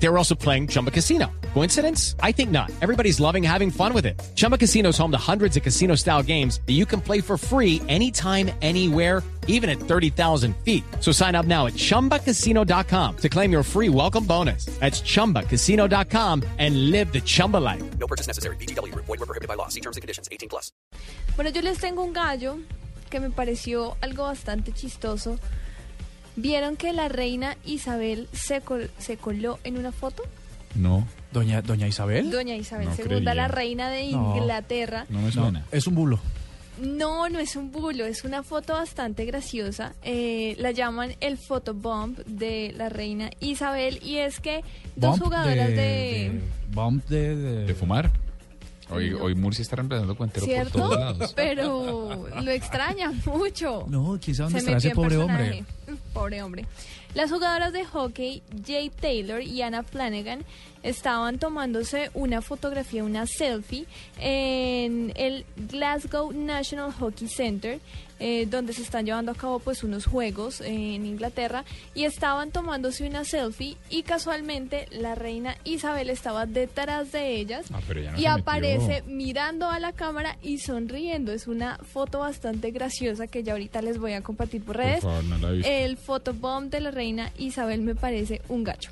They were also playing Chumba Casino. Coincidence? I think not. Everybody's loving having fun with it. Chumba Casino is home to hundreds of casino style games that you can play for free anytime, anywhere, even at 30,000 feet. So sign up now at chumbacasino.com to claim your free welcome bonus. That's chumbacasino.com and live the Chumba life. No purchase necessary. BGW. Void were prohibited by law. See terms and conditions. 18 plus. Bueno, yo les tengo un gallo que me pareció algo bastante chistoso. ¿Vieron que la reina Isabel se, col- se coló en una foto? No. Doña, Doña Isabel. Doña Isabel No II, creería. la reina de No. Inglaterra. No me suena. es un bulo. No, no es un bulo, es una foto bastante graciosa. Eh, la llaman el photobomb de la reina Isabel y es que dos Bump jugadoras de... Bump de, de- ¿De fumar? Hoy, No. hoy Murcia está reemplazando cuentero por ¿Cierto? todos lados. Pero lo extraña mucho. No, quién sabe dónde Se estará ese pobre hombre. Pobre hombre. Las jugadoras de hockey Jade Taylor y Anna Flanagan estaban tomándose una fotografía, una selfie, en el Glasgow National Hockey Center, eh, donde se están llevando a cabo pues unos juegos eh, en Inglaterra, y estaban tomándose una selfie y casualmente la reina Isabel estaba detrás de ellas Ah, no y aparece mirando a la cámara y sonriendo. Es una foto bastante graciosa que ya ahorita les voy a compartir por redes. Por favor, no. El photobomb de la Isabel me parece un gacho.